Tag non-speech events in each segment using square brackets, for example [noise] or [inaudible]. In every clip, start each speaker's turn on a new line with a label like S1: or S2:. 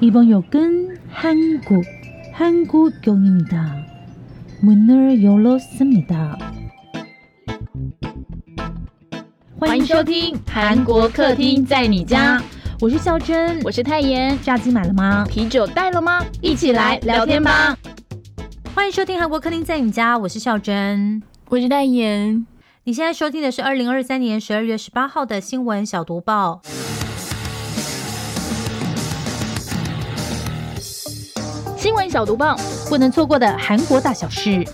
S1: 이번 역은 한국, 한국역입니다. 문을 열었습니다.
S2: 欢迎收听韩国客厅在你家，
S1: 我是孝珍，
S2: 我是泰妍。
S1: 炸鸡买了吗？
S2: 啤酒带了吗？一起来聊天吧。
S1: 欢迎收听韩国客厅在你家，我是孝珍，
S2: 我是泰妍。
S1: 你现在收听的是二零二三年十二月十八号的新闻小读报。
S2: 新闻小读棒，
S1: 不能错过的韩国大小事。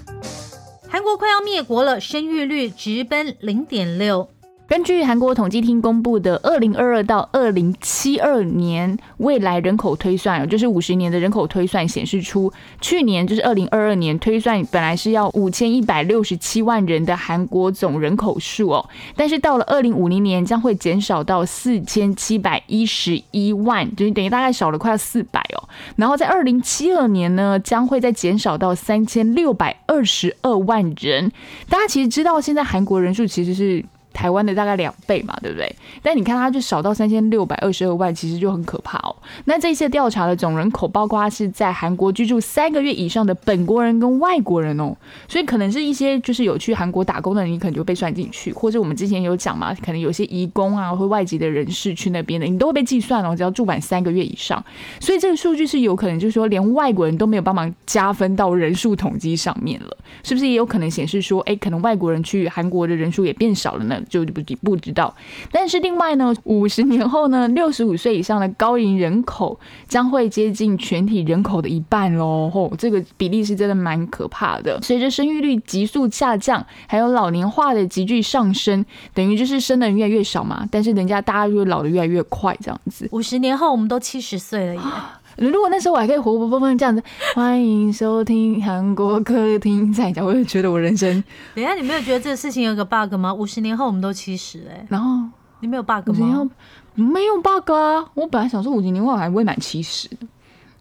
S1: 韩国快要灭国了，生育率直奔零点六。
S2: 根据韩国统计厅公布的二零二二到二零七二年未来人口推算，就是五十年的人口推算显示出，去年就是二零二二年推算本来是要五千一百六十七万人的韩国总人口数哦，但是到了二零五零年将会减少到四千七百一十一万，就是等于大概少了快要四百哦。然后在二零七二年呢，将会再减少到三千六百二十二万人。大家其实知道，现在韩国人数其实是。台湾的大概两倍嘛，对不对？但你看它就少到三千六百二十二万，其实就很可怕哦。那这些调查的总人口，包括是在韩国居住三个月以上的本国人跟外国人哦，所以可能是一些就是有去韩国打工的人，你可能就被算进去，或者我们之前有讲嘛，可能有些移工啊或外籍的人士去那边的，你都会被计算哦，只要住满三个月以上。所以这个数据是有可能就是说连外国人都没有帮忙加分到人数统计上面了，是不是也有可能显示说，哎，可能外国人去韩国的人数也变少了呢？就不不知道，但是另外呢，五十年后呢，六十五岁以上的高龄人口将会接近全体人口的一半喽。吼，这个比例是真的蛮可怕的。随着生育率急速下降，还有老年化的急剧上升，等于就是生的人越来越少嘛。但是人家大家就老的越来越快，这样子。
S1: 五十年后我们都七十岁了耶。[gasps] [laughs]
S2: 如果那时候我还可以活活蹦蹦这样子，欢迎收听韩国客厅在讲，我就觉得我人生。
S1: 等下，你没有觉得这个事情有个 bug 吗？五十年后我们都七十哎，
S2: 然后
S1: 你没有 bug 吗？
S2: 没有 bug 啊！我本来想说五十年后我还未满七十。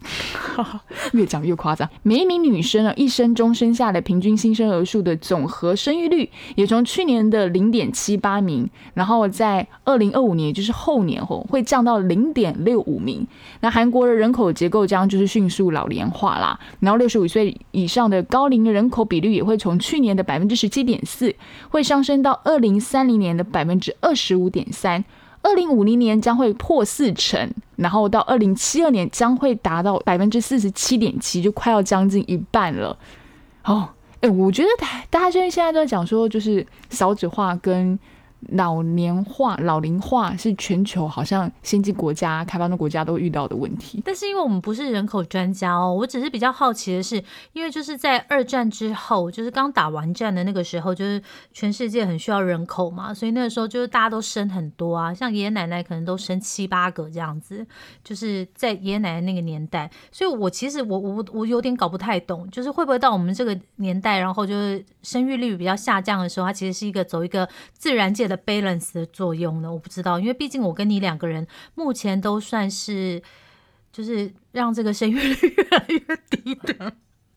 S2: [laughs] 越讲越夸张。每一名女生啊，一生中生下的平均新生儿数的总和生育率，也从去年的零点七八名，然后在二零二五年，也就是后年后，会降到零点六五名。那韩国的人口结构将就是迅速老龄化啦，然后六十五岁以上的高龄人口比率也会从去年的百分之十七点四，会上升到二零三零年的百分之二十五点三。二零五零年将会破四成，然后到二零七二年将会达到百分之四十七点七，就快要将近一半了。哦，哎，我觉得大大家现在都在讲说，就是少子化跟。老年化、老龄化是全球好像先进国家、开发中国家都遇到的问题。
S1: 但是因为我们不是人口专家哦，我只是比较好奇的是，因为就是在二战之后，就是刚打完战的那个时候，就是全世界很需要人口嘛，所以那个时候就是大家都生很多啊，像爷爷奶奶可能都生七八个这样子，就是在爷爷奶奶那个年代。所以我其实我我我有点搞不太懂，就是会不会到我们这个年代，然后就是生育率比较下降的时候，它其实是一个走一个自然界。的 balance 的作用呢？我不知道，因为毕竟我跟你两个人目前都算是，就是让这个生育率越来越低的。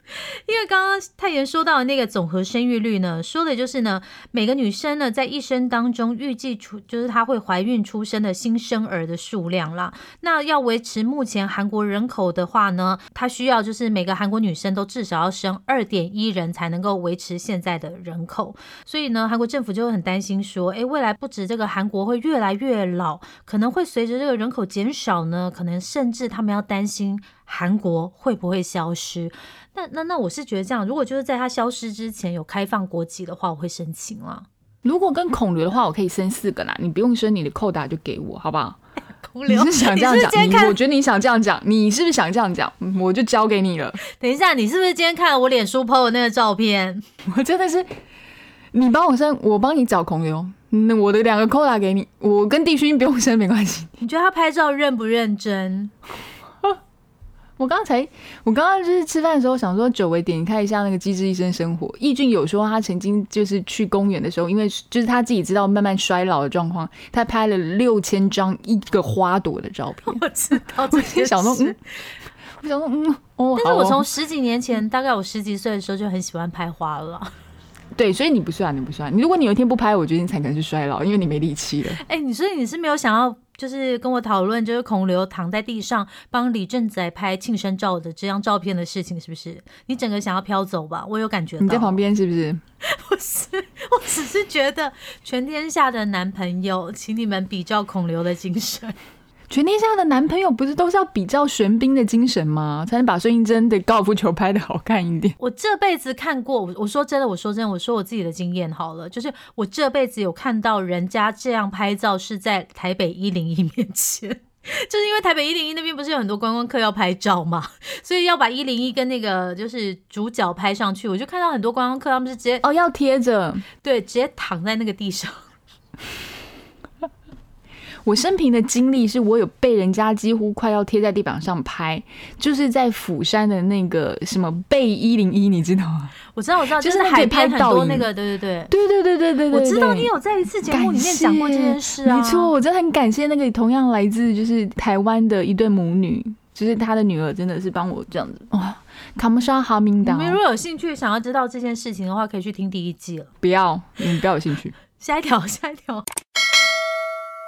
S1: [laughs] 因为刚刚太妍说到的那个总和生育率呢，说的就是呢，每个女生呢在一生当中预计出就是她会怀孕出生的新生儿的数量啦。那要维持目前韩国人口的话呢，她需要就是每个韩国女生都至少要生二点一人才能够维持现在的人口。所以呢，韩国政府就会很担心说，诶，未来不止这个韩国会越来越老，可能会随着这个人口减少呢，可能甚至他们要担心韩国会不会消失。那那那我是觉得这样，如果就是在它消失之前有开放国籍的话，我会申请啦。
S2: 如果跟孔刘的话，我可以生四个啦，你不用生你的扣打就给我，好不好？[laughs]
S1: 孔刘，
S2: 你是想这样讲？你我觉得你想这样讲，你是不是想这样讲？我就交给你了。
S1: 等一下，你是不是今天看了我脸书 PO 的那个照片？[laughs]
S2: 我真的是，你帮我生，我帮你找孔刘。那我的两个扣打给你，我跟帝勋不用生没关系。
S1: 你觉得他拍照认不认真？
S2: 我刚才，我刚刚就是吃饭的时候想说，久违点开一下那个《机智医生生活》。易俊有说他曾经就是去公园的时候，因为就是他自己知道慢慢衰老的状况，他拍了六千张一个花朵的照片。[laughs]
S1: 我知道，我
S2: 先想说，嗯，我想说，嗯，哦，
S1: 但是我从十几年前，大概我十几岁的时候就很喜欢拍花了。
S2: 对，所以你不算，你不算。你如果你有一天不拍，我觉得你才可能是衰老，因为你没力气了。[laughs]
S1: 哎，你所以你是没有想要。就是跟我讨论，就是孔刘躺在地上帮李正宰拍庆生照的这张照片的事情，是不是？你整个想要飘走吧？我有感觉到。
S2: 你在旁边是不是？[laughs]
S1: 不是，我只是觉得全天下的男朋友，请你们比较孔刘的精神。
S2: 全天下的男朋友不是都是要比较玄彬的精神吗？才能把孙艺珍的高尔夫球拍的好看一点。[laughs]
S1: 我这辈子看过，我我说真的，我说真的，我说我自己的经验好了，就是我这辈子有看到人家这样拍照是在台北一零一面前，[laughs] 就是因为台北一零一那边不是有很多观光客要拍照嘛，所以要把一零一跟那个就是主角拍上去，我就看到很多观光客他们是直接
S2: 哦要贴着，
S1: 对，直接躺在那个地上。
S2: 我生平的经历是我有被人家几乎快要贴在地板上拍，就是在釜山的那个什么贝一零一，你知道吗？
S1: 我知道，我知道，
S2: 就
S1: 是海边很多那个，对对
S2: 对，对对对对对
S1: 我知道你有在一次节目里面讲过这件事啊，
S2: 没错，我真的很感谢那个同样来自就是台湾的一对母女，就是他的女儿真的是帮我这样子哇，卡姆莎哈明达。
S1: 你们如果有兴趣想要知道这件事情的话，可以去听第一季了。
S2: 不要，你不要有兴趣。[laughs]
S1: 下一条，下一条。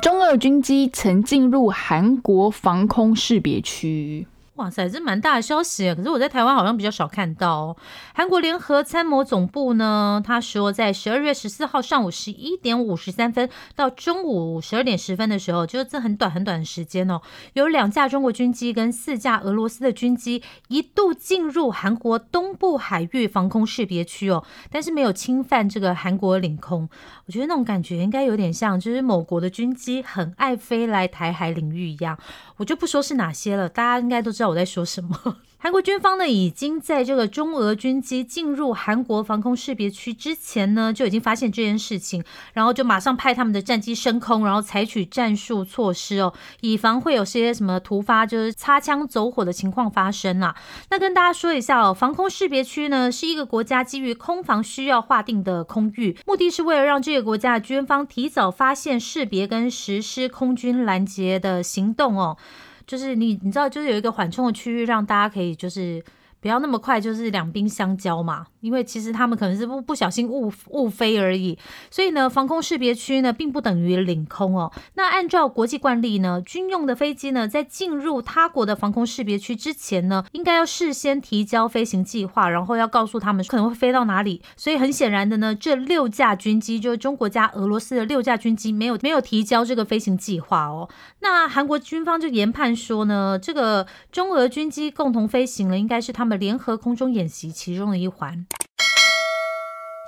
S2: 中俄军机曾进入韩国防空识别区。
S1: 哇塞，这蛮大的消息，可是我在台湾好像比较少看到哦。韩国联合参谋总部呢，他说在十二月十四号上午十一点五十三分到中午十二点十分的时候，就是这很短很短的时间哦，有两架中国军机跟四架俄罗斯的军机一度进入韩国东部海域防空识别区哦，但是没有侵犯这个韩国领空。我觉得那种感觉应该有点像，就是某国的军机很爱飞来台海领域一样。我就不说是哪些了，大家应该都知道我在说什么。[laughs] 韩国军方呢，已经在这个中俄军机进入韩国防空识别区之前呢，就已经发现这件事情，然后就马上派他们的战机升空，然后采取战术措施哦，以防会有些什么突发就是擦枪走火的情况发生啊。那跟大家说一下哦，防空识别区呢是一个国家基于空防需要划定的空域，目的是为了让这个国家的军方提早发现、识别跟实施空军拦截的行动哦。就是你，你知道，就是有一个缓冲的区域，让大家可以就是。不要那么快，就是两兵相交嘛，因为其实他们可能是不不小心误误飞而已。所以呢，防空识别区呢，并不等于领空哦。那按照国际惯例呢，军用的飞机呢，在进入他国的防空识别区之前呢，应该要事先提交飞行计划，然后要告诉他们可能会飞到哪里。所以很显然的呢，这六架军机就是中国加俄罗斯的六架军机，没有没有提交这个飞行计划哦。那韩国军方就研判说呢，这个中俄军机共同飞行了，应该是他们。联合空中演习其中的一环，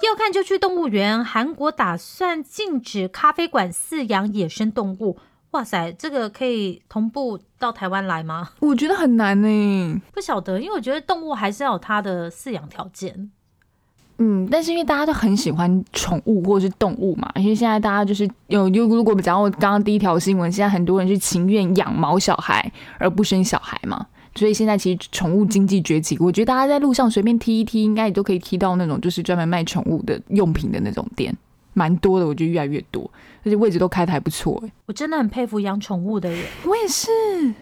S1: 要看就去动物园。韩国打算禁止咖啡馆饲养野生动物。哇塞，这个可以同步到台湾来吗？
S2: 我觉得很难呢，
S1: 不晓得，因为我觉得动物还是要有它的饲养条件。
S2: 嗯，但是因为大家都很喜欢宠物或者是动物嘛，因为现在大家就是有，如如果讲我刚刚第一条新闻，现在很多人是情愿养毛小孩而不生小孩嘛。所以现在其实宠物经济崛起，我觉得大家在路上随便踢一踢，应该也都可以踢到那种就是专门卖宠物的用品的那种店，蛮多的。我觉得越来越多，而且位置都开的还不错。哎，
S1: 我真的很佩服养宠物的人。
S2: 我也是。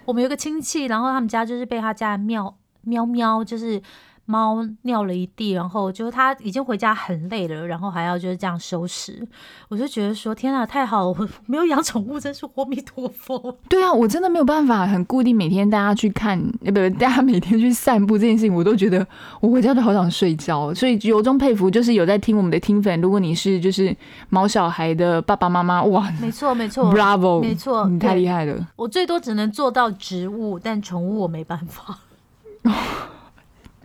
S1: 我们有个亲戚，然后他们家就是被他家的喵喵喵，就是。猫尿了一地，然后就是他已经回家很累了，然后还要就是这样收拾，我就觉得说天啊，太好，我没有养宠物，真是阿弥陀佛。
S2: 对啊，我真的没有办法很固定每天大家去看，不不，大家每天去散步这件事情，我都觉得我回家都好想睡觉，所以由衷佩服，就是有在听我们的听粉，如果你是就是毛小孩的爸爸妈妈，哇，
S1: 没错没错
S2: ，Bravo，
S1: 没错，
S2: 你太厉害了。
S1: 我最多只能做到植物，但宠物我没办法。[laughs]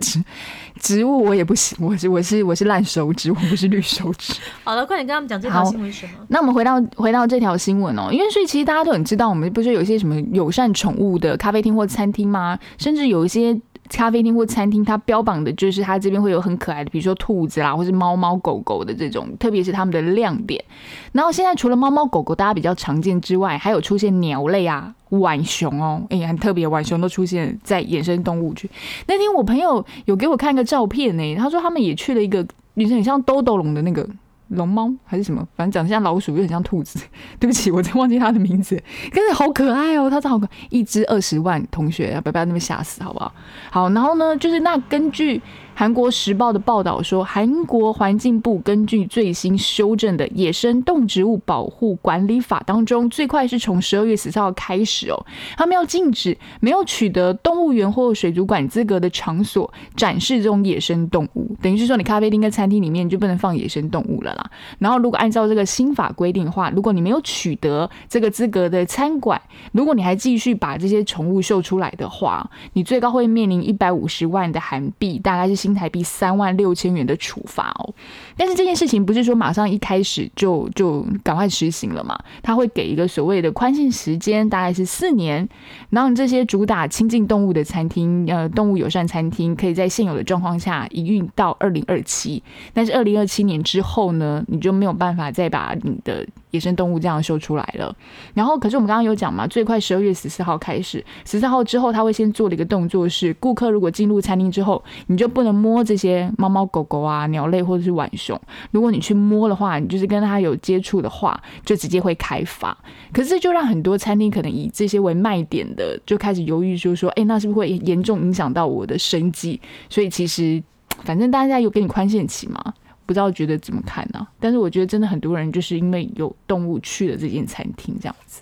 S2: 植 [laughs] 植物我也不行，我是我是我是烂手指，我不是绿手指。[laughs]
S1: 好了，快点跟他们讲这条新闻什么？
S2: 那我们回到回到这条新闻哦，因为所以其实大家都很知道，我们不是有一些什么友善宠物的咖啡厅或餐厅吗？甚至有一些。咖啡厅或餐厅，它标榜的就是它这边会有很可爱的，比如说兔子啦，或是猫猫狗狗的这种，特别是它们的亮点。然后现在除了猫猫狗狗大家比较常见之外，还有出现鸟类啊，浣熊哦，哎，很特别，浣熊都出现在野生动物区。那天我朋友有给我看个照片呢，他说他们也去了一个，女生很像兜兜龙的那个。龙猫还是什么，反正长得像老鼠，有点像兔子。[laughs] 对不起，我真忘记它的名字。可是好可爱哦，它真好可爱，一只二十万，同学不要那么吓死，好不好？好，然后呢，就是那根据韩国时报的报道说，韩国环境部根据最新修正的野生动植物保护管理法当中，最快是从十二月十四号开始哦，他们要禁止没有取得动物园或水族馆资格的场所展示这种野生动物，等于是说你咖啡厅跟餐厅里面就不能放野生动物了啦。然后如果按照这个新法规定的话，如果你没有取得这个资格的餐馆，如果你还继续把这些宠物秀出来的话，你最高会面临一百五十万的韩币，大概是新台币三万六千元的处罚哦。但是这件事情不是说马上一开始就就赶快实行了嘛？他会给一个所谓的宽限时间，大概是四年，然后这些主打亲近动物的餐厅，呃，动物友善餐厅，可以在现有的状况下营运到二零二七。但是二零二七年之后呢，你就没有办法再把你的。野生动物这样秀出来了，然后可是我们刚刚有讲嘛，最快十二月十四号开始，十四号之后他会先做的一个动作是，顾客如果进入餐厅之后，你就不能摸这些猫猫狗狗啊、鸟类或者是浣熊，如果你去摸的话，你就是跟它有接触的话，就直接会开罚。可是就让很多餐厅可能以这些为卖点的，就开始犹豫，就说，哎，那是不是会严重影响到我的生计？所以其实反正大家有给你宽限期嘛。不知道觉得怎么看呢？但是我觉得真的很多人就是因为有动物去了这间餐厅这样子。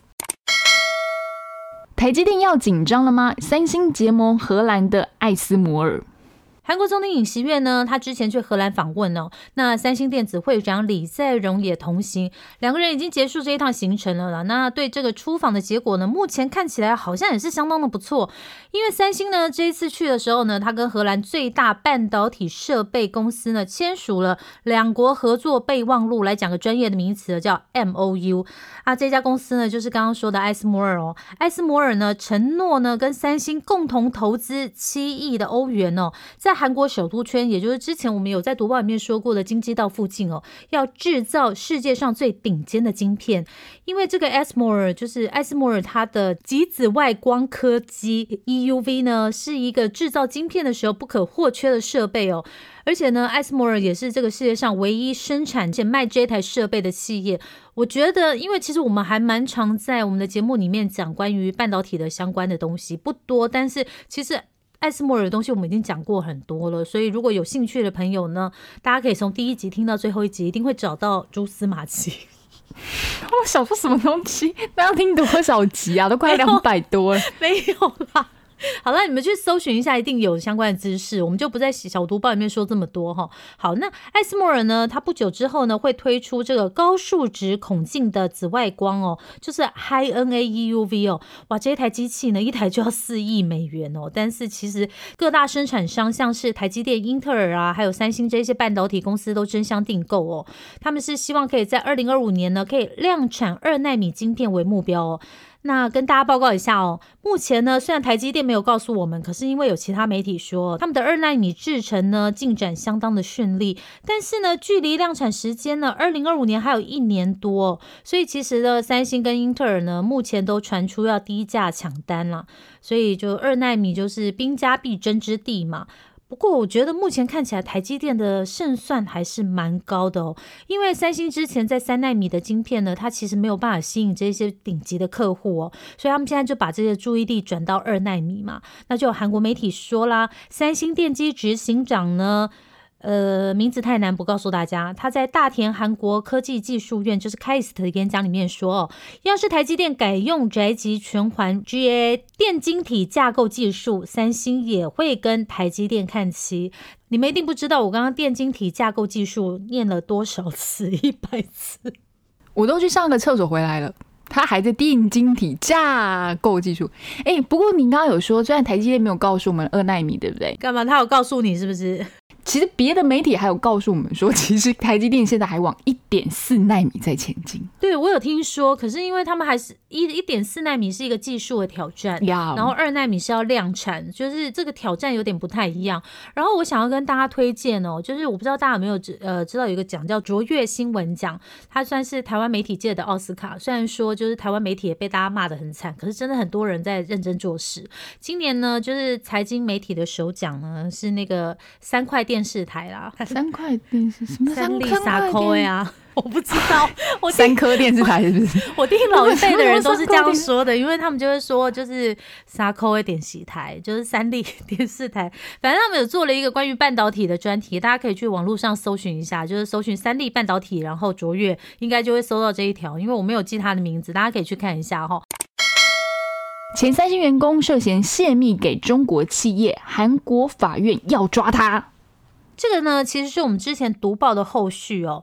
S2: 台积电要紧张了吗？三星结盟荷兰的艾斯摩尔。
S1: 韩国总统尹锡悦呢，他之前去荷兰访问哦，那三星电子会长李在镕也同行，两个人已经结束这一趟行程了啦。那对这个出访的结果呢，目前看起来好像也是相当的不错，因为三星呢这一次去的时候呢，他跟荷兰最大半导体设备公司呢签署了两国合作备忘录，来讲个专业的名词叫 M O U 啊，这家公司呢就是刚刚说的艾斯摩尔哦，艾斯摩尔呢承诺呢跟三星共同投资七亿的欧元哦，在韩国首都圈，也就是之前我们有在读报里面说过的京畿道附近哦，要制造世界上最顶尖的晶片。因为这个 a s m o r 就是艾斯摩尔，它的极紫外光科技 EUV 呢，是一个制造晶片的时候不可或缺的设备哦。而且呢，艾斯摩尔也是这个世界上唯一生产且卖这台设备的企业。我觉得，因为其实我们还蛮常在我们的节目里面讲关于半导体的相关的东西，不多，但是其实。艾斯莫尔的东西我们已经讲过很多了，所以如果有兴趣的朋友呢，大家可以从第一集听到最后一集，一定会找到蛛丝马迹。[laughs]
S2: 我想说什么东西？[laughs] 那要听多少集啊？都快两百多了，[laughs]
S1: 没有啦。[laughs] 好了，你们去搜寻一下，一定有相关的知识，我们就不在小读报里面说这么多哈。好，那艾斯莫尔呢，它不久之后呢会推出这个高数值孔径的紫外光哦，就是 High NA EUV 哦，哇，这一台机器呢一台就要四亿美元哦。但是其实各大生产商像是台积电、英特尔啊，还有三星这些半导体公司都争相订购哦，他们是希望可以在二零二五年呢可以量产二纳米晶片为目标哦。那跟大家报告一下哦，目前呢，虽然台积电没有告诉我们，可是因为有其他媒体说他们的二纳米制程呢进展相当的顺利，但是呢，距离量产时间呢，二零二五年还有一年多，所以其实呢，三星跟英特尔呢，目前都传出要低价抢单了，所以就二纳米就是兵家必争之地嘛。不过，我觉得目前看起来台积电的胜算还是蛮高的哦。因为三星之前在三纳米的晶片呢，它其实没有办法吸引这些顶级的客户哦，所以他们现在就把这些注意力转到二纳米嘛。那就有韩国媒体说啦，三星电机执行长呢。呃，名字太难，不告诉大家。他在大田韩国科技技术院，就是 KAIST 的演讲里面说，哦，要是台积电改用宅急全环 GA 电晶体架构技术，三星也会跟台积电看齐。你们一定不知道，我刚刚电晶体架构技术念了多少次，[laughs] 一百次，
S2: 我都去上个厕所回来了。他还在电晶体架构技术。哎，不过你刚刚有说，虽然台积电没有告诉我们二纳米，对不对？
S1: 干嘛？他有告诉你是不是？
S2: 其实别的媒体还有告诉我们说，[laughs] 其实台积电现在还往一点四纳米在前进。
S1: 对，我有听说，可是因为他们还是一一点四纳米是一个技术的挑战，然后二纳米是要量产，就是这个挑战有点不太一样。然后我想要跟大家推荐哦，就是我不知道大家有没有知呃知道有一个奖叫卓越新闻奖，它算是台湾媒体界的奥斯卡。虽然说就是台湾媒体也被大家骂得很惨，可是真的很多人在认真做事。今年呢，就是财经媒体的首奖呢是那个三块电。电视台啦，
S2: 三块电视什么
S1: 三立
S2: 三
S1: 撒扣
S2: 呀？[laughs]
S1: 我不知道，我
S2: 三
S1: 听
S2: 颗电视台是不是？[laughs]
S1: 我听老一辈的人都是这样说的，因为他们就会说就是沙扣的电视台，就是三立 [laughs] 电视台，反正他们有做了一个关于半导体的专题，大家可以去网络上搜寻一下，就是搜寻三立半导体，然后卓越，应该就会搜到这一条，因为我没有记他的名字，大家可以去看一下哈。
S2: 前三星员工涉嫌泄密给中国企业，韩国法院要抓他。
S1: 这个呢，其实是我们之前读报的后续哦。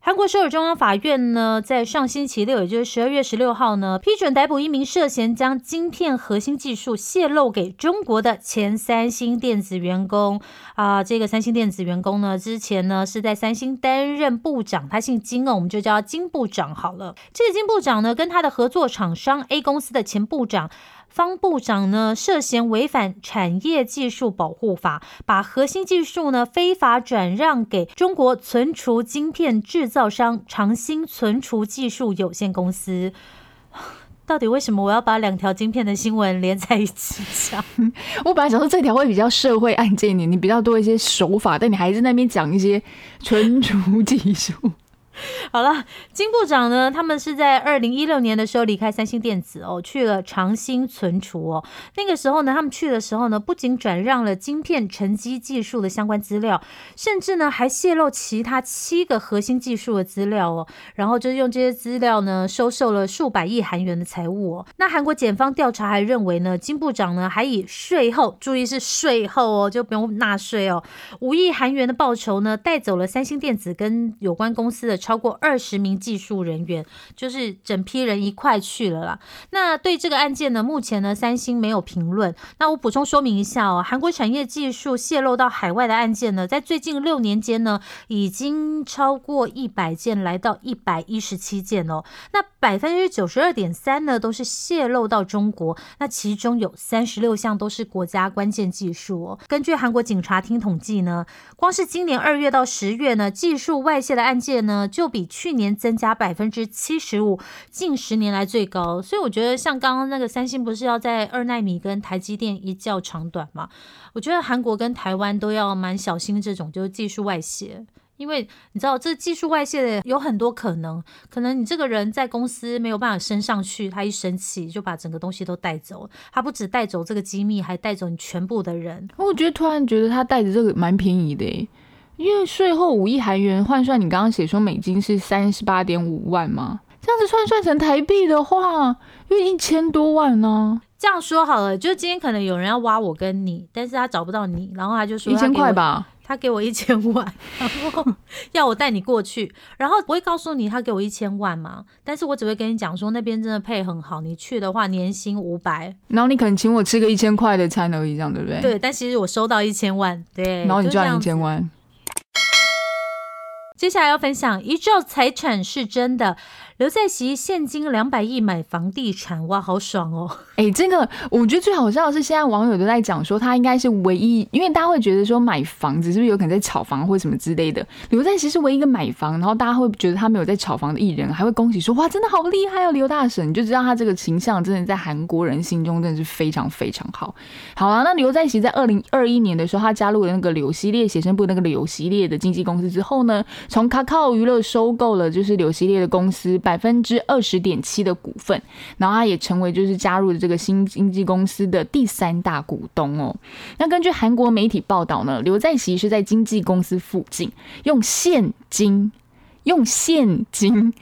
S1: 韩国首尔中央法院呢，在上星期六，也就是十二月十六号呢，批准逮捕一名涉嫌将晶片核心技术泄露给中国的前三星电子员工啊、这个三星电子员工呢，之前呢是在三星担任部长，他姓金哦，我们就叫金部长好了。这个金部长呢，跟他的合作厂商 A 公司的前部长。方部长呢涉嫌违反产业技术保护法，把核心技术呢非法转让给中国存储晶片制造商长兴存储技术有限公司。[sighs] 到底为什么我要把两条晶片的新闻连在一起讲？[laughs]
S2: 我本来想说这条会比较社会案件一点，你比较多一些手法，但你还是那边讲一些存储技术。[laughs]
S1: 好了，金部长呢，他们是在二零一六年的时候离开三星电子哦，去了长兴存储哦。那个时候呢，他们去的时候呢，不仅转让了晶片沉积技术的相关资料，甚至呢还泄露其他七个核心技术的资料哦。然后就是用这些资料呢，收受了数百亿韩元的财物哦。那韩国检方调查还认为呢，金部长呢还以税后，注意是税后哦，就不用纳税哦，五亿韩元的报酬呢，带走了三星电子跟有关公司的超过二十名技术人员，就是整批人一块去了啦。那对这个案件呢，目前呢，三星没有评论。那我补充说明一下哦，韩国产业技术泄露到海外的案件呢，在最近六年间呢，已经超过一百件，来到一百一十七件哦。那百分之九十二点三呢，都是泄露到中国，那其中有三十六项都是国家关键技术哦。根据韩国警察厅统计呢，光是今年二月到十月呢，技术外泄的案件呢，就比去年增加百分之七十五，近十年来最高。所以我觉得，像刚刚那个三星不是要在二纳米跟台积电一较长短嘛？我觉得韩国跟台湾都要蛮小心这种就是技术外泄。因为你知道，这技术外泄的有很多可能，可能你这个人在公司没有办法升上去，他一生气就把整个东西都带走。他不止带走这个机密，还带走你全部的人。
S2: 我觉得突然觉得他带着这个蛮便宜的，因为税后五亿韩元换算，你刚刚写说美金是三十八点五万吗？这样子换算成台币的话，因为一千多万呢、
S1: 这样说好了，就今天可能有人要挖我跟你，但是他找不到你，然后他就说
S2: 一千块吧。
S1: 他给我一千万，[laughs] 然后要我带你过去，然后不会告诉你他给我一千万嘛，但是我只会跟你讲说那边真的配很好，你去的话年薪五百，
S2: 然后你可能请我吃个一千块的餐而已，这样对不对？。
S1: 对，但其实我收到一千万，对，
S2: 然后你赚一千万，
S1: 接下来要分享一兆财产是真的，刘在熙现金两百亿买房地产，哇，好爽哦！
S2: 哎、这个我觉得最好笑的是，现在网友都在讲说他应该是唯一，因为大家会觉得说买房子是不是有可能在炒房或什么之类的。刘在熙是唯一一个买房，然后大家会觉得他没有在炒房的艺人，还会恭喜说哇，真的好厉害哦，刘大神，你就知道他这个形象真的在韩国人心中真的是非常非常好。好啊，那刘在熙在二零二一年的时候，他加入了那个柳系列写生部那个柳系列的经纪公司之后呢，从卡卡娱乐收购了就是柳系列的公司百分之二十点七的股份，然后他也成为就是加入了这个新经纪公司的第三大股东哦。那根据韩国媒体报道呢，刘在熙是在经纪公司附近用现金用现金。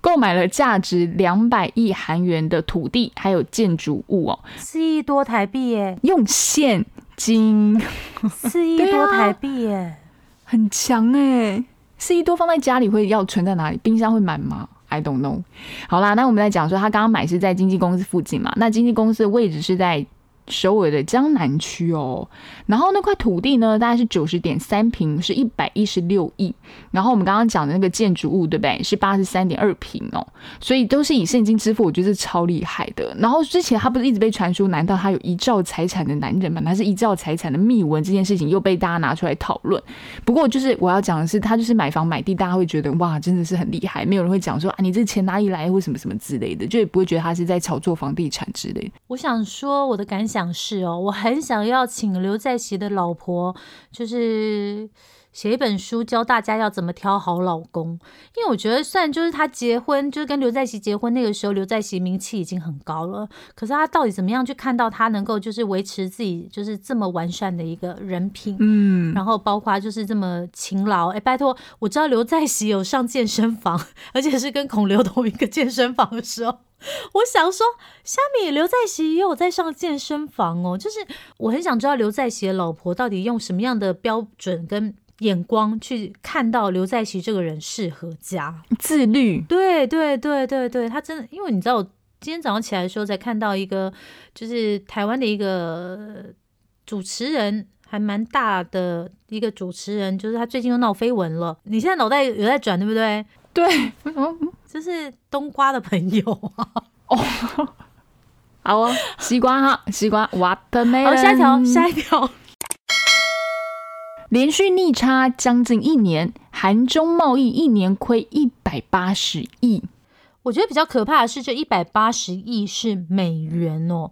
S2: 购买了价值两百亿韩元的土地，还有建筑物哦，
S1: 四亿多台币耶，
S2: 用现金，[laughs]
S1: 四亿多台币耶，
S2: 很强哎、四亿多放在家里会要存在哪里？冰箱会满吗？I don't know。好啦，那我们来讲说，他刚刚买是在经纪公司附近嘛？那经纪公司的位置是在首尔的江南区哦。然后那块土地呢，大概是九十点三平，是一百一十六亿。然后我们刚刚讲的那个建筑物，对不对？是八十三点二平哦。所以都是以现金支付，我觉得是超厉害的。然后之前他不是一直被传出，难道他有一兆财产的男人吗？他是一兆财产的秘闻这件事情又被大家拿出来讨论。不过就是我要讲的是，他就是买房买地，大家会觉得哇，真的是很厉害，没有人会讲说啊，你这钱哪里来或什么什么之类的，就也不会觉得他是在炒作房地产之类的。
S1: 我想说，我的感想想是哦，我很想要请刘在熙的老婆，就是写一本书教大家要怎么挑好老公，因为我觉得虽然就是他结婚，就是跟刘在熙结婚那个时候，刘在熙名气已经很高了，可是他到底怎么样去看到他能够就是维持自己就是这么完善的一个人品，
S2: 嗯，
S1: 然后包括就是这么勤劳，哎，拜托，我知道刘在熙有上健身房，而且是跟孔刘同一个健身房的时候。我想说，虾米刘在熙也有在上健身房哦，就是我很想知道刘在熙的老婆到底用什么样的标准跟眼光去看到刘在熙这个人适合家
S2: 自律，
S1: 对对对对对，他真的，因为你知道，我今天早上起来的时候才看到一个，就是台湾的一个主持人，还蛮大的一个主持人，就是他最近又闹绯闻了。你现在脑袋有在转，对不对？
S2: 对，为什么？
S1: 就是冬瓜的朋友啊。[laughs]
S2: 哦，好哦，西瓜哈，西瓜，watermelon。
S1: 好，下一条，下一条。
S2: 连续逆差将近一年，韩中贸易一年亏一百八十亿。
S1: 我觉得比较可怕的是，这一百八十亿是美元哦。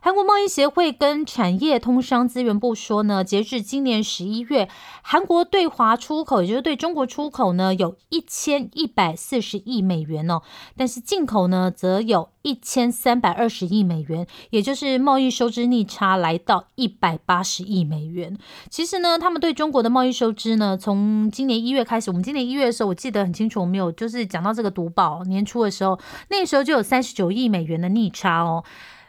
S1: 韩国贸易协会跟产业通商资源部说呢，截至今年十一月，韩国对华出口，也就是对中国出口呢，有一千一百四十亿美元哦，但是进口呢，则有一千三百二十亿美元，也就是贸易收支逆差来到一百八十亿美元。其实呢，他们对中国的贸易收支呢，从今年一月开始，我们今年一月的时候，我记得很清楚，我们有就是讲到这个读报，年初的时候，那时候就有三十九亿美元的逆差哦。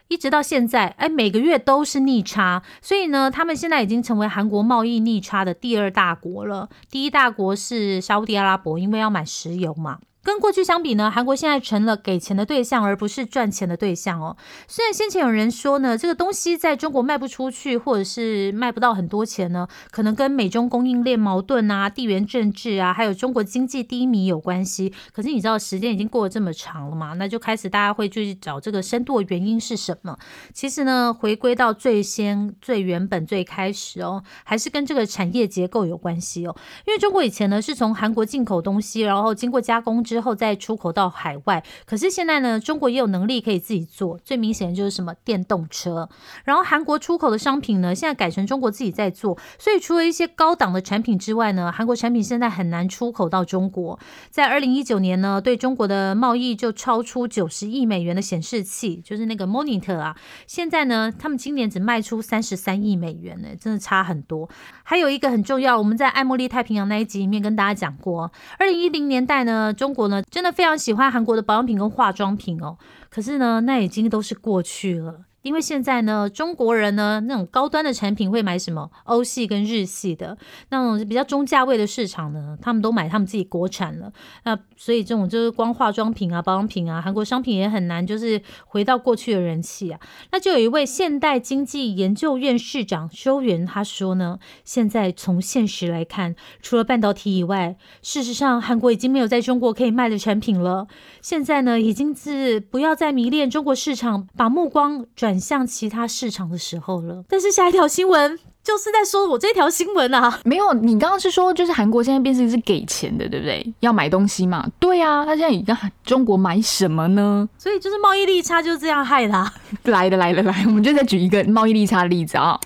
S1: 一直到现在，哎，每个月都是逆差，所以呢，他们现在已经成为韩国贸易逆差的第二大国了。第一大国是沙地阿拉伯，因为要买石油嘛。跟过去相比呢，韩国现在成了给钱的对象，而不是赚钱的对象哦。虽然先前有人说呢，这个东西在中国卖不出去，或者是卖不到很多钱呢，可能跟美中供应链矛盾啊、地缘政治啊，还有中国经济低迷有关系。可是你知道时间已经过了这么长了嘛？那就开始大家会去找这个深度的原因是什么？其实呢，回归到最先、最原本、最开始哦，还是跟这个产业结构有关系哦。因为中国以前呢是从韩国进口东西，然后经过加工之后再出口到海外。可是现在呢，中国也有能力可以自己做。最明显的就是什么电动车。然后韩国出口的商品呢，现在改成中国自己在做。所以除了一些高档的产品之外呢，韩国产品现在很难出口到中国。在二零一九年呢，对中国的贸易就超出九十亿美元的显示器，就是那个 monitor 啊。现在呢，他们今年只卖出三十三亿美元呢，真的差很多。还有一个很重要，我们在爱茉莉太平洋那一集里面跟大家讲过，二零一零年代呢，中呢真的非常喜欢韩国的保养品跟化妆品哦。可是呢，那已经都是过去了。因为现在呢，中国人呢那种高端的产品会买什么欧系跟日系的，那种比较中价位的市场呢，他们都买他们自己国产了。那所以这种就是光化妆品啊、保养品啊，韩国商品也很难就是回到过去的人气啊。那就有一位现代经济研究院市长修元他说呢，现在从现实来看，除了半导体以外，事实上韩国已经没有在中国可以卖的产品了。现在呢，已经是不要再迷恋中国市场，把目光转。转向其他市场的时候了，但是下一条新闻就是在说我这条新闻啊，
S2: 没有，你刚刚是说就是韩国现在变成是给钱的，对不对？要买东西嘛，对啊，他现在你跟中国买什么呢？
S1: 所以就是贸易利差就是这样害他
S2: 来的来了来，我们就再举一个贸易利差的例子啊，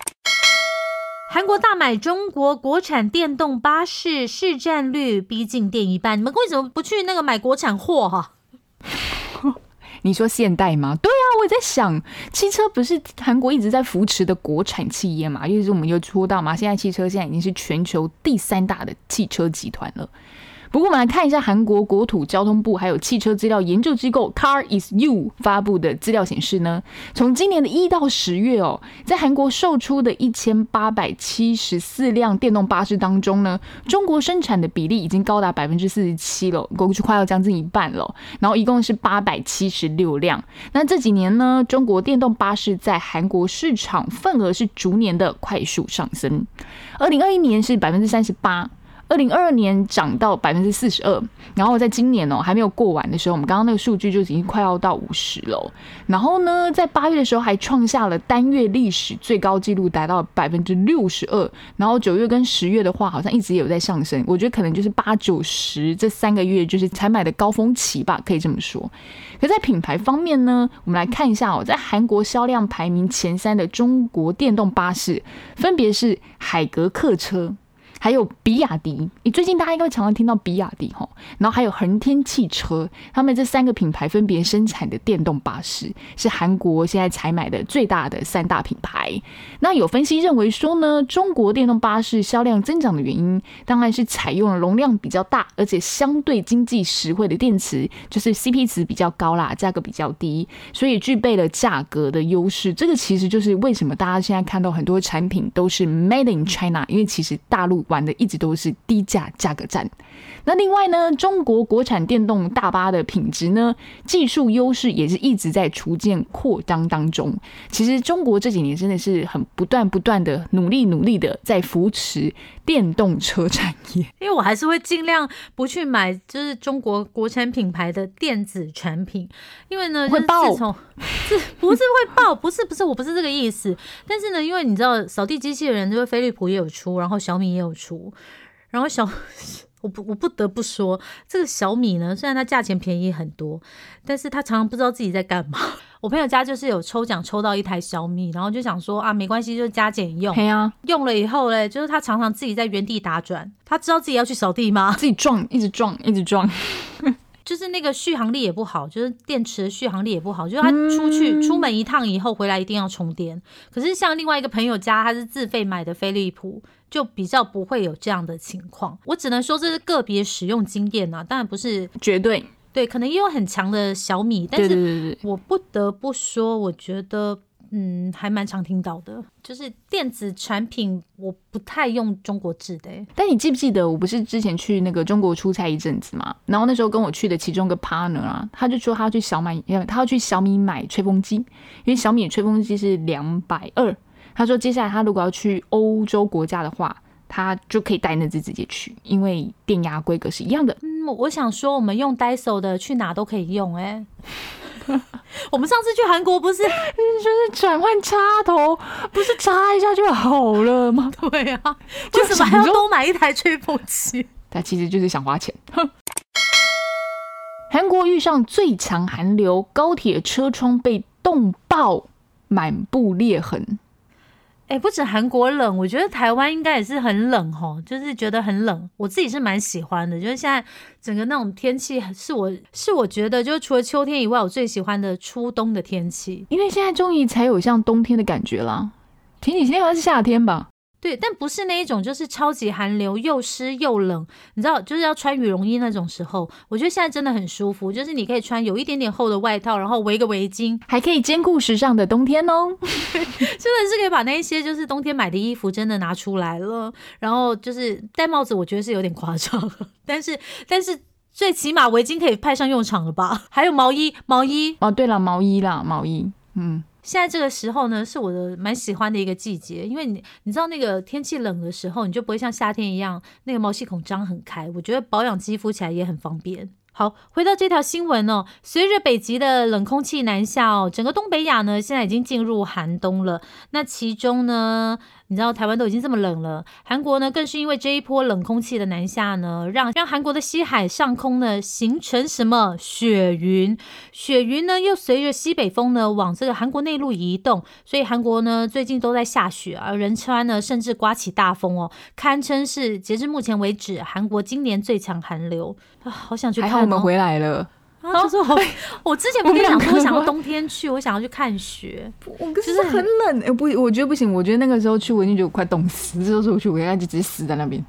S1: 韩国大买中国国产电动巴士，市占率逼近电一半，你们为什么不去那个买国产货哈？[laughs]
S2: 你说现代吗？对啊，我也在想，汽车不是韩国一直在扶持的国产企业嘛？因为我们又说到嘛，现在汽车现在已经是全球第三大的汽车集团了。不过，我们来看一下韩国国土交通部还有汽车资料研究机构 Car is You 发布的资料显示呢，从今年的一到十月哦，在韩国售出的一千八百七十四辆电动巴士当中呢，中国生产的比例已经高达百分之四十七了，过去快要将近一半了。然后一共是八百七十六辆。那这几年呢，中国电动巴士在韩国市场份额是逐年的快速上升。二零二一年是百分之三十八。二零二二年涨到百分之四十二，然后在今年哦还没有过完的时候，我们刚刚那个数据就已经快要到五十了。然后呢，在八月的时候还创下了单月历史最高纪录，达到百分之六十二。然后九月跟十月的话，好像一直也有在上升。我觉得可能就是八九十这三个月就是采买的高峰期吧，可以这么说。可在品牌方面呢，我们来看一下哦，在韩国销量排名前三的中国电动巴士，分别是海格客车。还有比亚迪，你最近大家应该常常听到比亚迪哈，然后还有恒天汽车，他们这三个品牌分别生产的电动巴士，是韩国现在采买的最大的三大品牌。那有分析认为说呢，中国电动巴士销量增长的原因，当然是采用了容量比较大，而且相对经济实惠的电池，就是 CP 值比较高啦，价格比较低，所以具备了价格的优势。这个其实就是为什么大家现在看到很多产品都是 Made in China，因为其实大陆。玩的一直都是低价价格战。那另外呢，中国国产电动大巴的品质呢，技术优势也是一直在逐渐扩张当中。其实中国这几年真的是很不断不断的努力努力的在扶持电动车产业。[laughs]
S1: 因为我还是会尽量不去买就是中国国产品牌的电子产品，因为呢
S2: 会爆，[laughs]
S1: 是不是会爆？不是不是，我不是这个意思。但是呢，因为你知道扫地机器人，就是飞利浦也有出，然后小米也有出，然后小。我不，我不得不说，这个小米呢，虽然它价钱便宜很多，但是它常常不知道自己在干嘛。[laughs] 我朋友家就是有抽奖抽到一台小米，然后就想说啊，没关系，就加减用。
S2: 对啊，
S1: 用了以后嘞，就是他常常自己在原地打转。他知道自己要去扫地吗？
S2: 自己撞，一直撞，一直撞。[laughs]
S1: 就是那个续航力也不好，就是电池的续航力也不好，就是他出去出门一趟以后回来一定要充电。可是像另外一个朋友家，他是自费买的飞利浦。就比较不会有这样的情况，我只能说这是个别使用经验啊，当然不是
S2: 绝对
S1: 对，可能也有很强的小米，但是我不得不说，我觉得嗯还蛮常听到的，就是电子产品我不太用中国制的。
S2: 但你记不记得我不是之前去那个中国出差一阵子嘛？然后那时候跟我去的其中一个 partner 啊，他就说他要去小米，他要去小米买吹风机，因为小米吹风机是两百二。他说：“接下来他如果要去欧洲国家的话，他就可以带那只直接去，因为电压规格是一样的。”
S1: 嗯，我想说，我们用 Daiso 的去哪都可以用。哎，[laughs] 我们上次去韩国不是
S2: 就是转换插头，不是插一下就好了吗？[laughs]
S1: 对啊，为什么还要多买一台吹风机？
S2: 他 [laughs] 其实就是想花钱。韩国遇上最强寒流，高铁车窗被冻爆，满布裂痕。
S1: 哎，不止韩国冷，我觉得台湾应该也是很冷吼，就是觉得很冷。我自己是蛮喜欢的，就是现在整个那种天气，是我是我觉得，就除了秋天以外，我最喜欢的初冬的天气。
S2: 因为现在终于才有像冬天的感觉啦，前几天好像是夏天吧。
S1: 对，但不是那一种，就是超级寒流，又湿又冷，你知道，就是要穿羽绒衣那种时候。我觉得现在真的很舒服，就是你可以穿有一点点厚的外套，然后围个围巾，
S2: 还可以兼顾时尚的冬天哦。[laughs]
S1: 真的是可以把那一些就是冬天买的衣服真的拿出来了，然后就是戴帽子，我觉得是有点夸张，但是但是最起码围巾可以派上用场了吧？还有毛衣，毛衣
S2: 哦，对了，毛衣啦，毛衣，嗯。
S1: 现在这个时候呢，是我的蛮喜欢的一个季节，因为你你知道那个天气冷的时候，你就不会像夏天一样那个毛细孔张很开，我觉得保养肌肤起来也很方便。好，回到这条新闻哦，随着北极的冷空气南下哦，整个东北亚呢现在已经进入寒冬了。那其中呢？你知道台湾都已经这么冷了，韩国呢更是因为这一波冷空气的南下呢，让让韩国的西海上空呢形成什么雪云？雪云呢又随着西北风呢往这个韩国内陆移动，所以韩国呢最近都在下雪，而仁川呢甚至刮起大风哦，堪称是截至目前为止韩国今年最强寒流啊！好想去看，
S2: 我们回来了。
S1: 就是我，我之前不跟你讲说，我想要冬天去，我想要去看雪。
S2: 我可是很冷，哎，不，我觉得不行。我觉得那个时候去，我已经觉得快冻死。这时候去，我应该就直接死在那边。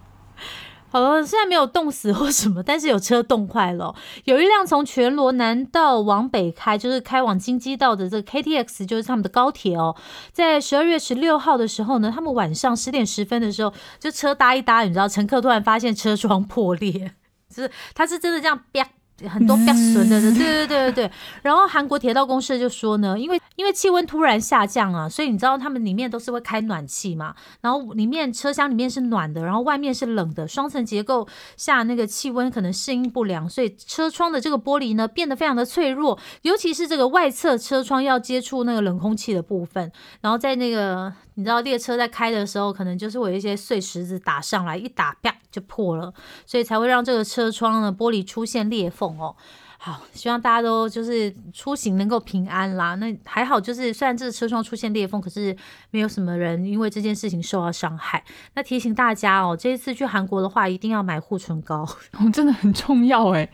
S1: 好了，虽然没有冻死或什么，但是有车冻坏了。有一辆从全罗南道往北开，就是开往京畿道的这个 KTX，就是他们的高铁哦。在十二月十六号的时候呢，他们晚上十点十分的时候，就车搭一搭，你知道，乘客突然发现车窗破裂，[laughs] 就是他是真的这样啪。很多比较损的，对对对对对。然后韩国铁道公社就说呢，因为因为气温突然下降啊，所以你知道他们里面都是会开暖气嘛，然后里面车厢里面是暖的，然后外面是冷的，双层结构下那个气温可能适应不良，所以车窗的这个玻璃呢变得非常的脆弱，尤其是这个外侧车窗要接触那个冷空气的部分，然后在那个你知道列车在开的时候，可能就是会有一些碎石子打上来，一打啪就破了，所以才会让这个车窗的玻璃出现裂缝。哦，好，希望大家都就是出行能够平安啦。那还好，就是虽然这个车窗出现裂缝，可是没有什么人因为这件事情受到伤害。那提醒大家哦，这一次去韩国的话，一定要买护唇膏，[laughs]
S2: 真的很重要哎。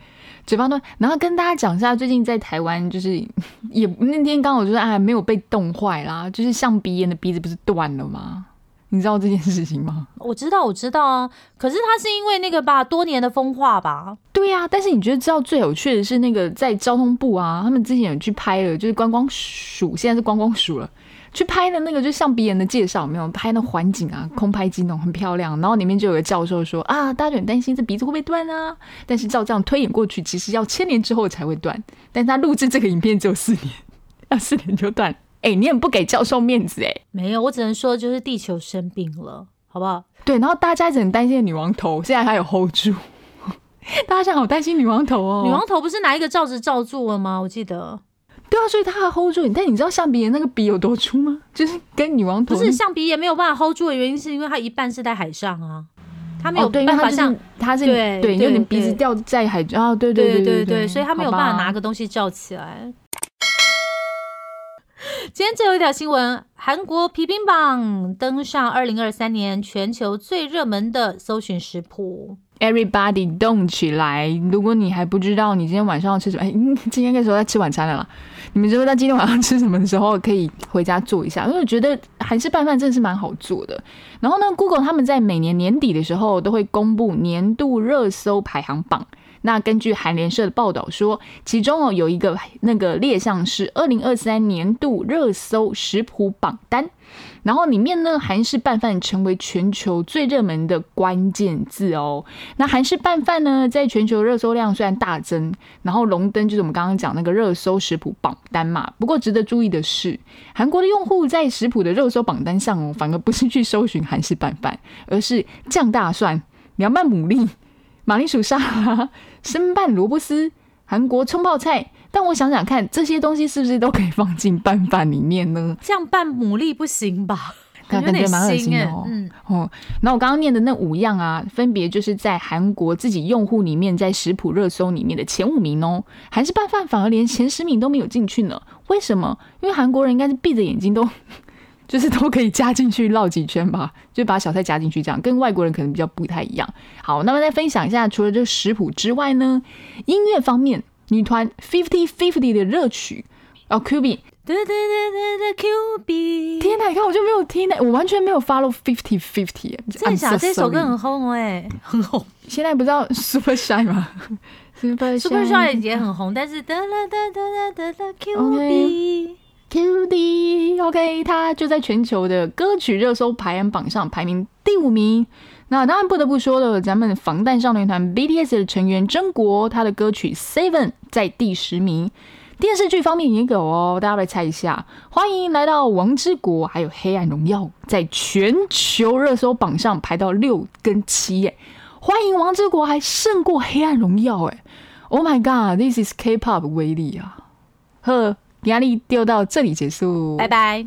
S2: 嘴巴端，然后跟大家讲一下，最近在台湾就是 [laughs] 也那天刚好就是哎没有被冻坏啦，就是象鼻炎的鼻子不是断了吗？你知道这件事情吗？[laughs]
S1: 我知道，我知道啊。可是他是因为那个吧，多年的风化吧。
S2: 对呀，但是你觉得知道最有趣的是那个在交通部啊，他们之前有去拍了，就是观光署，现在是观光署了，去拍的那个就像鼻炎的介绍，没有拍那环境啊，空拍机那种很漂亮。然后里面就有个教授说啊，大家就很担心这鼻子会不会断啊？但是照这样推演过去，其实要千年之后才会断。但是他录制这个影片只有四年，[laughs] 要四年就断。哎，你很不给教授面子哎！
S1: 没有，我只能说就是地球生病了，好不好？
S2: 对，然后大家一直很担心女王头，现在还有 hold 住。[laughs] 大家现在好担心女王头哦。
S1: 女王头不是拿一个罩子罩住了吗？我记得。
S2: 对啊，所以他还 hold 住。但你知道象鼻炎那个鼻有多粗吗？就是跟女王头
S1: 不是象鼻炎没有办法 hold 住的原因，是因为它一半是在海上啊，它没有办法像
S2: 它是对对，因为你鼻子掉在海啊，对
S1: 对
S2: 对对
S1: 对，所以它没有办法拿个东西罩起来。[laughs] 今天最后一条新闻：韩国皮冰榜登上二零二三年全球最热门的搜寻食谱。
S2: Everybody 动起来！如果你还不知道你今天晚上要吃什么，哎，今天那时候在吃晚餐了啦。你们知道今天晚上吃什么的时候，可以回家做一下，因为我觉得韩式拌饭真的是蛮好做的。然后呢，Google 他们在每年年底的时候都会公布年度热搜排行榜。那根据韩联社的报道说，其中哦有一个那个列项是二零二三年度热搜食谱榜单，然后里面呢韩式拌饭成为全球最热门的关键字哦。那韩式拌饭呢在全球热搜量虽然大增，然后荣登就是我们刚刚讲那个热搜食谱榜单嘛。不过值得注意的是，韩国的用户在食谱的热搜榜单上，反而不是去搜寻韩式拌饭，而是酱大蒜、凉拌牡蛎。马铃薯沙拉、生拌萝卜丝、韩国葱泡菜，但我想想看，这些东西是不是都可以放进拌饭里面呢？
S1: 这样拌牡蛎不行吧？[laughs]
S2: 感觉蛮恶心的哦。嗯哦，那我刚刚念的那五样啊，分别就是在韩国自己用户里面，在食谱热搜里面的前五名哦。韩式拌饭反而连前十名都没有进去呢？为什么？因为韩国人应该是闭着眼睛都。就是都可以加进去绕几圈吧，就把小菜加进去，这样跟外国人可能比较不太一样。好，那么再分享一下，除了这食谱之外呢，音乐方面，女团 Fifty Fifty 的热曲哦，Q B，天哪，你看我就没有听呢，我完全没有 follow Fifty Fifty。
S1: 在想这首歌很红哎，很红。
S2: 现在不知道 Super Shy 吗
S1: ？Super Shy 也很红，但是哒啦哒哒哒哒哒 Q B。
S2: Q D OK，他就在全球的歌曲热搜排行榜上排名第五名。那当然不得不说了，咱们防弹少年团 BTS 的成员真国，他的歌曲 Seven 在第十名。电视剧方面也有哦，大家来猜一下。欢迎来到王之国，还有黑暗荣耀，在全球热搜榜上排到六跟七耶。欢迎王之国还胜过黑暗荣耀哎！Oh my God，this is K-pop 威力啊！呵。压力丢到这里结束，
S1: 拜拜。